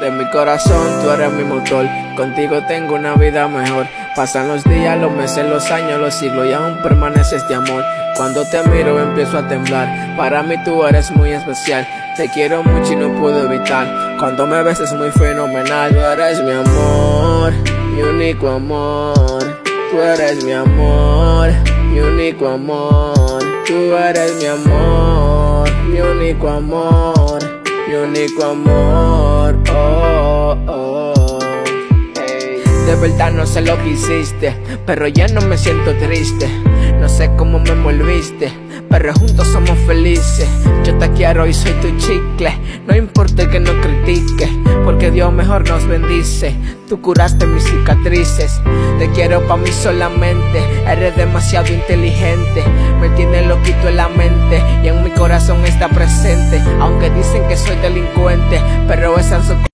De mi corazón tú eres mi motor, contigo tengo una vida mejor. Pasan los días, los meses, los años, los siglos y aún permanece este amor. Cuando te miro empiezo a temblar, para mí tú eres muy especial. Te quiero mucho y no puedo evitar. Cuando me ves es muy fenomenal, tú eres mi amor, mi único amor. Tú eres mi amor, mi único amor. Tú eres mi amor, mi único amor, mi único amor. Oh, De verdad no sé lo que hiciste, pero ya no me siento triste. No sé cómo me envolviste, pero juntos somos felices. Yo te quiero y soy tu chicle. No importa que no critique, porque Dios mejor nos bendice. Tú curaste mis cicatrices. Te quiero pa' mí solamente. Eres demasiado inteligente. Me tiene loquito en la mente y en mi corazón está presente. Aunque dicen que soy delincuente, pero esas son